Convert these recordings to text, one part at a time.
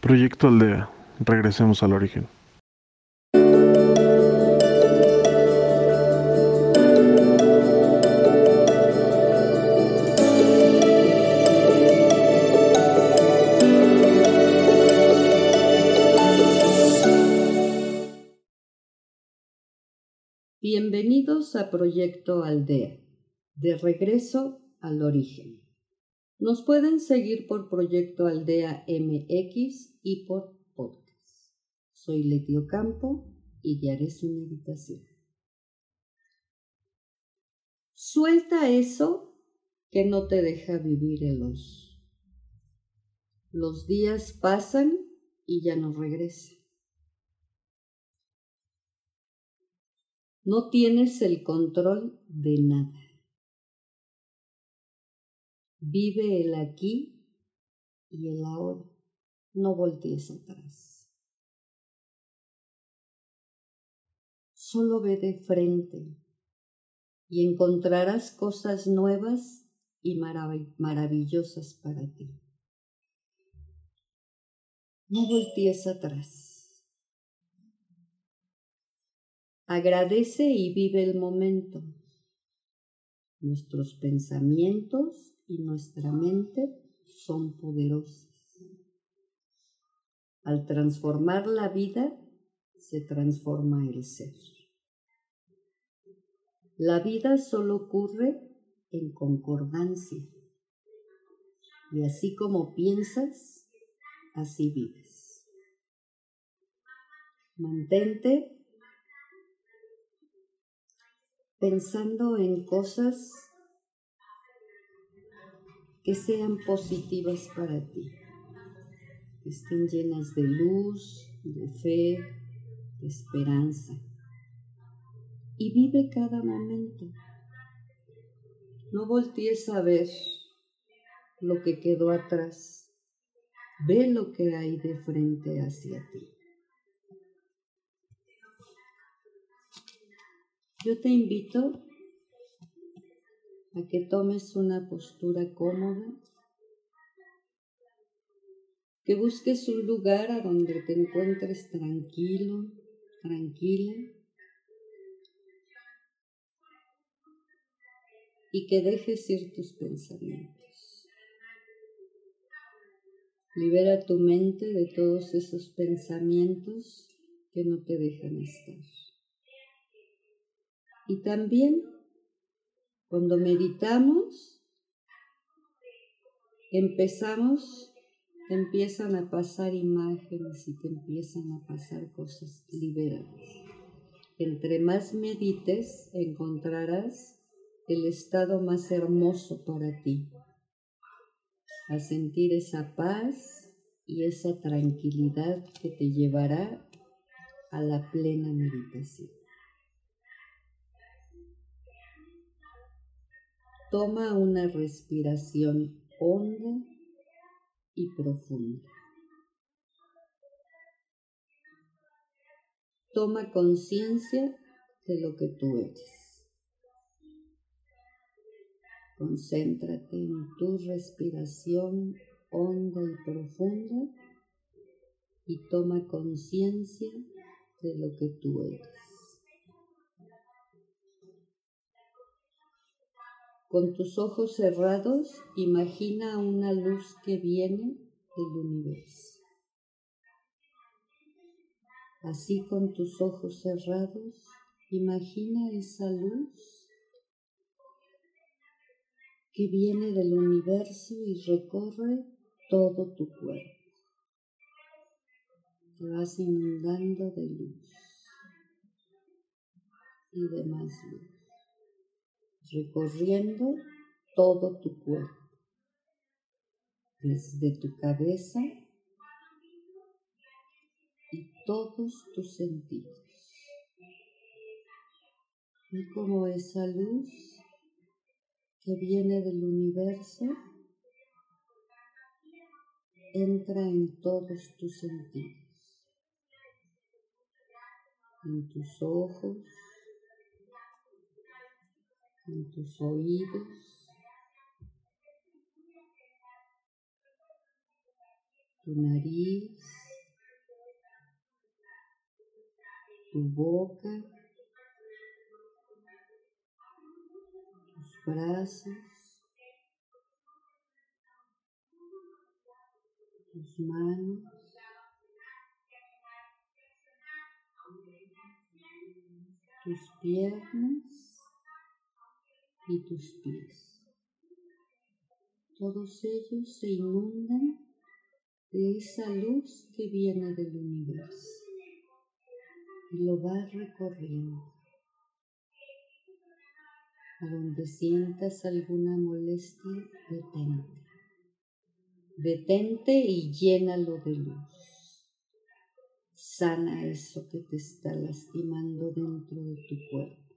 Proyecto Aldea. Regresemos al origen. Bienvenidos a Proyecto Aldea, de regreso al origen. Nos pueden seguir por Proyecto Aldea MX y por podcast. Soy Letio Campo y guiaré su meditación. Suelta eso que no te deja vivir el los. Los días pasan y ya no regresan. No tienes el control de nada. Vive el aquí y el ahora. No voltees atrás. Solo ve de frente y encontrarás cosas nuevas y maravillosas para ti. No voltees atrás. Agradece y vive el momento. Nuestros pensamientos y nuestra mente son poderosos. Al transformar la vida, se transforma el ser. La vida solo ocurre en concordancia. Y así como piensas, así vives. Mantente pensando en cosas que sean positivas para ti, que estén llenas de luz, de fe, de esperanza. Y vive cada momento. No voltees a ver lo que quedó atrás. Ve lo que hay de frente hacia ti. Yo te invito a que tomes una postura cómoda, que busques un lugar a donde te encuentres tranquilo, tranquila, y que dejes ir tus pensamientos. Libera tu mente de todos esos pensamientos que no te dejan estar. Y también cuando meditamos, empezamos, te empiezan a pasar imágenes y te empiezan a pasar cosas, liberadas. Entre más medites, encontrarás el estado más hermoso para ti, a sentir esa paz y esa tranquilidad que te llevará a la plena meditación. Toma una respiración honda y profunda. Toma conciencia de lo que tú eres. Concéntrate en tu respiración honda y profunda y toma conciencia de lo que tú eres. Con tus ojos cerrados, imagina una luz que viene del universo. Así con tus ojos cerrados, imagina esa luz que viene del universo y recorre todo tu cuerpo. Te vas inundando de luz y de más luz recorriendo todo tu cuerpo, desde tu cabeza y todos tus sentidos. Y como esa luz que viene del universo entra en todos tus sentidos, en tus ojos, en tus oídos. tu nariz, tu boca, tus brazos, tus manos, tus piernas y tus pies. Todos ellos se inundan de esa luz que viene del universo y lo va recorriendo. A donde sientas alguna molestia, detente. Detente y llénalo de luz. Sana eso que te está lastimando dentro de tu cuerpo.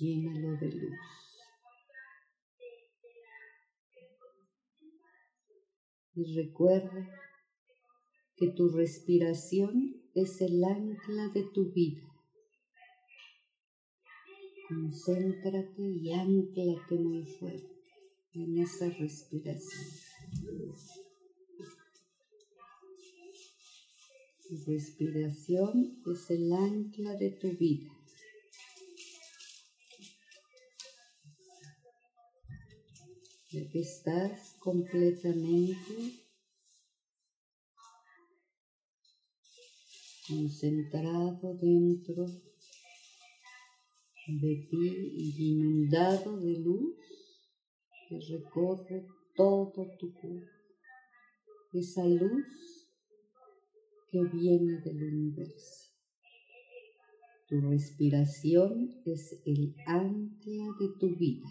Llénalo de luz. Y recuerda que tu respiración es el ancla de tu vida. Concéntrate y anclate muy fuerte en esa respiración. Tu respiración es el ancla de tu vida. Ya que estás completamente concentrado dentro de ti y inundado de luz que recorre todo tu cuerpo. Esa luz que viene del universo. Tu respiración es el ancla de tu vida.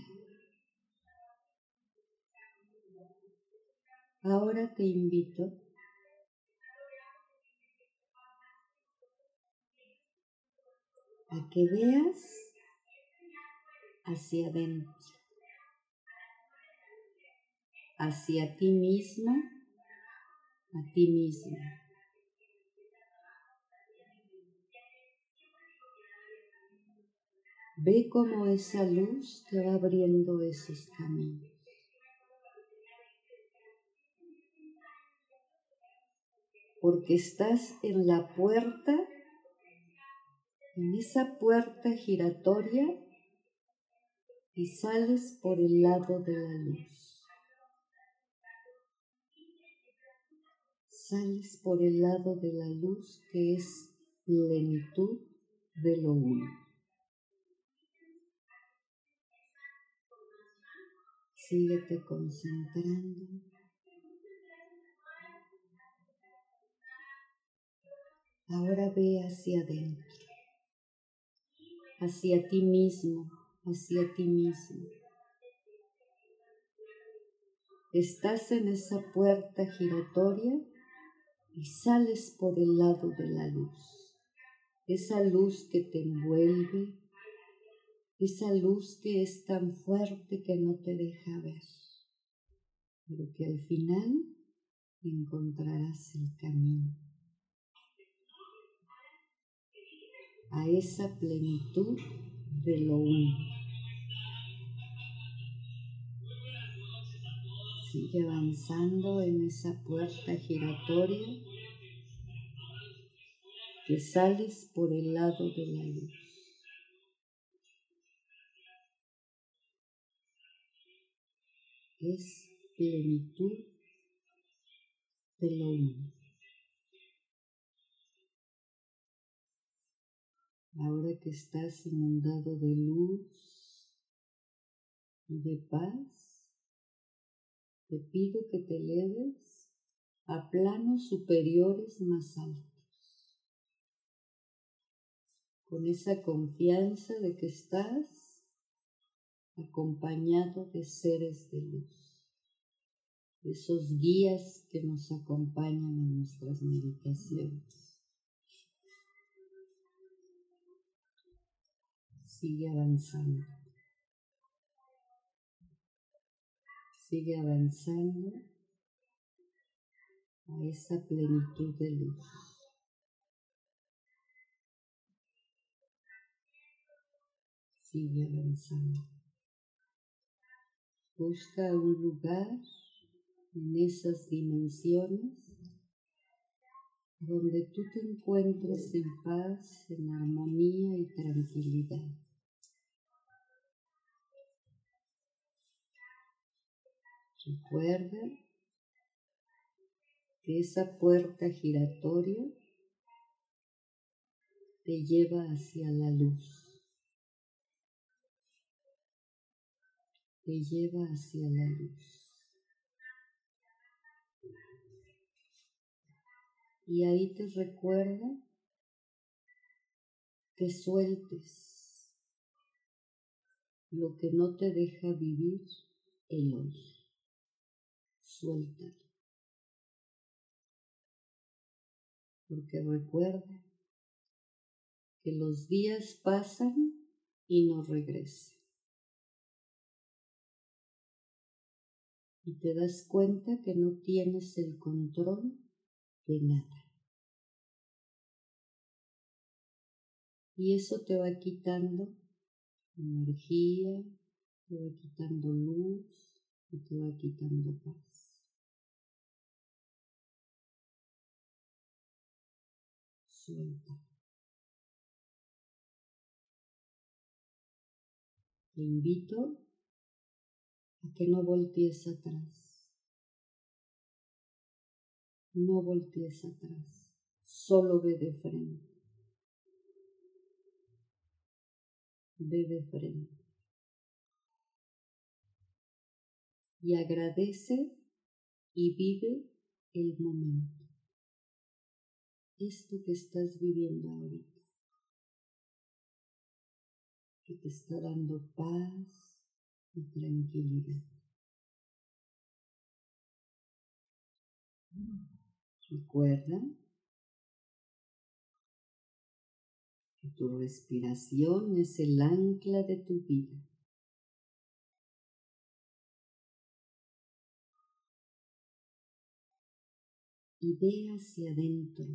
Ahora te invito a que veas hacia adentro, hacia ti misma, a ti misma. Ve cómo esa luz te va abriendo esos caminos. Porque estás en la puerta en esa puerta giratoria y sales por el lado de la luz. Sales por el lado de la luz que es plenitud de lo uno. Síguete concentrando. Ahora ve hacia adentro hacia ti mismo, hacia ti mismo. Estás en esa puerta giratoria y sales por el lado de la luz. Esa luz que te envuelve, esa luz que es tan fuerte que no te deja ver, pero que al final encontrarás el camino. A esa plenitud de lo uno. Sigue avanzando en esa puerta giratoria que sales por el lado de la luz. Es plenitud de lo uno. Ahora que estás inundado de luz y de paz, te pido que te eleves a planos superiores más altos, con esa confianza de que estás acompañado de seres de luz, de esos guías que nos acompañan en nuestras meditaciones. Sigue avanzando. Sigue avanzando a esa plenitud de luz. Sigue avanzando. Busca un lugar en esas dimensiones donde tú te encuentres en paz, en armonía y tranquilidad. Recuerda que esa puerta giratoria te lleva hacia la luz. Te lleva hacia la luz. Y ahí te recuerda que sueltes lo que no te deja vivir el hoy. Suéltalo. Porque recuerda que los días pasan y no regresan. Y te das cuenta que no tienes el control de nada. Y eso te va quitando energía, te va quitando luz y te va quitando paz. Suelta. Te invito a que no voltees atrás. No voltees atrás. Solo ve de frente. Ve de frente. Y agradece y vive el momento. Esto que estás viviendo ahorita. Que te está dando paz y tranquilidad. Recuerda tu respiración es el ancla de tu vida. Y ve hacia adentro,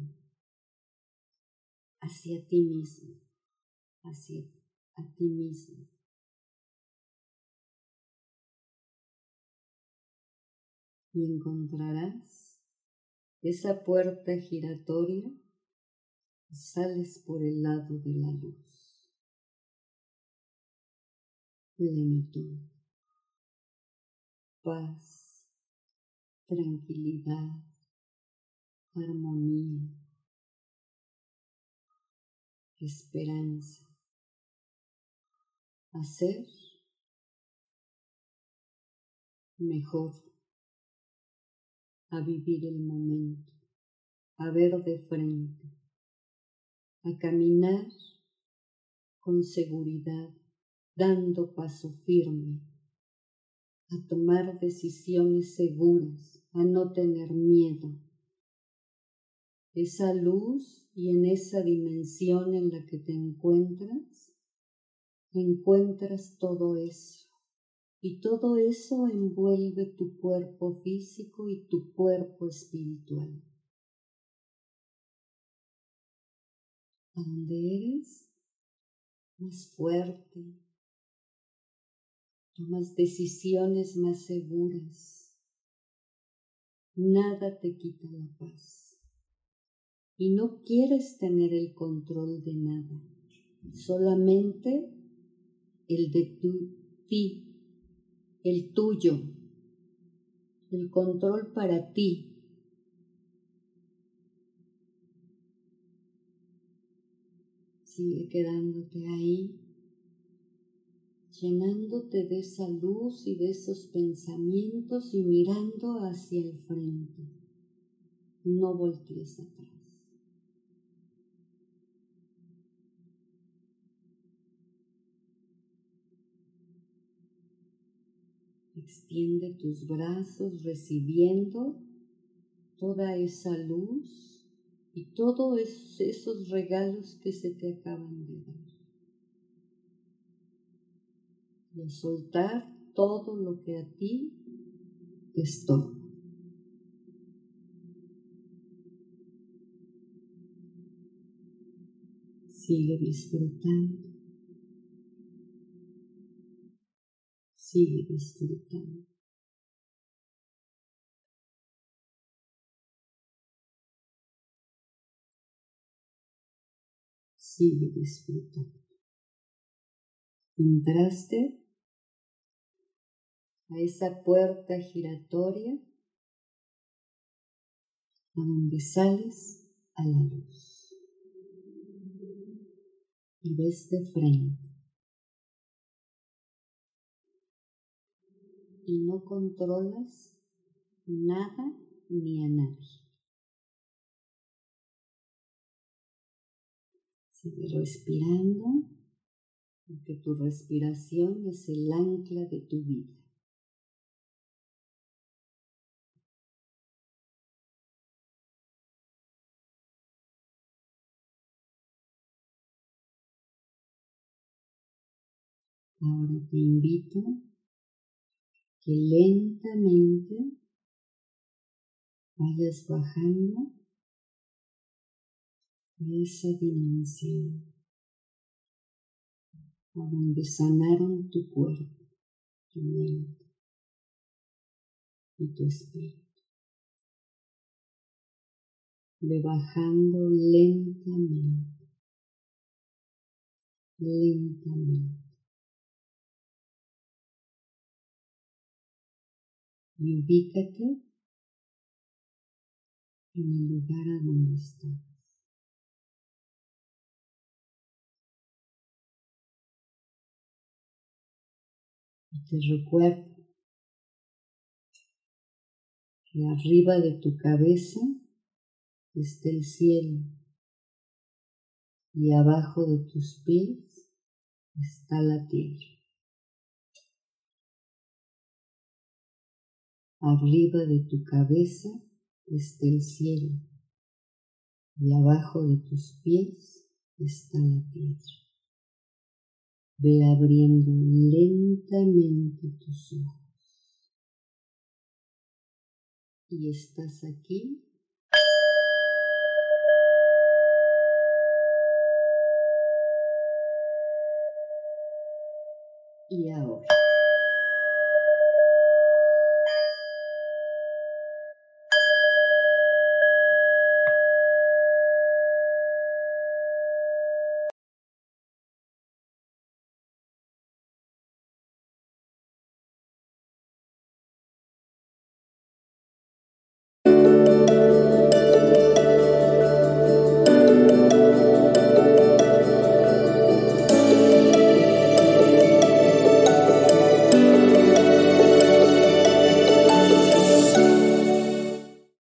hacia ti mismo, hacia a ti mismo. Y encontrarás esa puerta giratoria sales por el lado de la luz. Plenitud, paz, tranquilidad, armonía, esperanza. Hacer mejor, a vivir el momento, a ver de frente a caminar con seguridad, dando paso firme, a tomar decisiones seguras, a no tener miedo. Esa luz y en esa dimensión en la que te encuentras, encuentras todo eso. Y todo eso envuelve tu cuerpo físico y tu cuerpo espiritual. Donde eres más fuerte, tomas decisiones más seguras, nada te quita la paz. Y no quieres tener el control de nada, solamente el de tu, ti, el tuyo, el control para ti, Sigue quedándote ahí, llenándote de esa luz y de esos pensamientos y mirando hacia el frente. No voltees atrás. Extiende tus brazos recibiendo toda esa luz y todos esos regalos que se te acaban de dar. Y soltar todo lo que a ti te estorba. Sigue disfrutando. Sigue disfrutando. Sigue disfrutando. Entraste a esa puerta giratoria a donde sales a la luz y ves de frente y no controlas nada ni a nadie. Sigue respirando, porque tu respiración es el ancla de tu vida. Ahora te invito que lentamente vayas bajando esa dimensión a donde sanaron tu cuerpo, tu mente y tu espíritu. Bajando lentamente, lentamente. y ubícate en el lugar a donde estás. Te que arriba de tu cabeza está el cielo y abajo de tus pies está la tierra. Arriba de tu cabeza está el cielo y abajo de tus pies está la tierra. Ve abriendo lentamente tus ojos. Y estás aquí y ahora.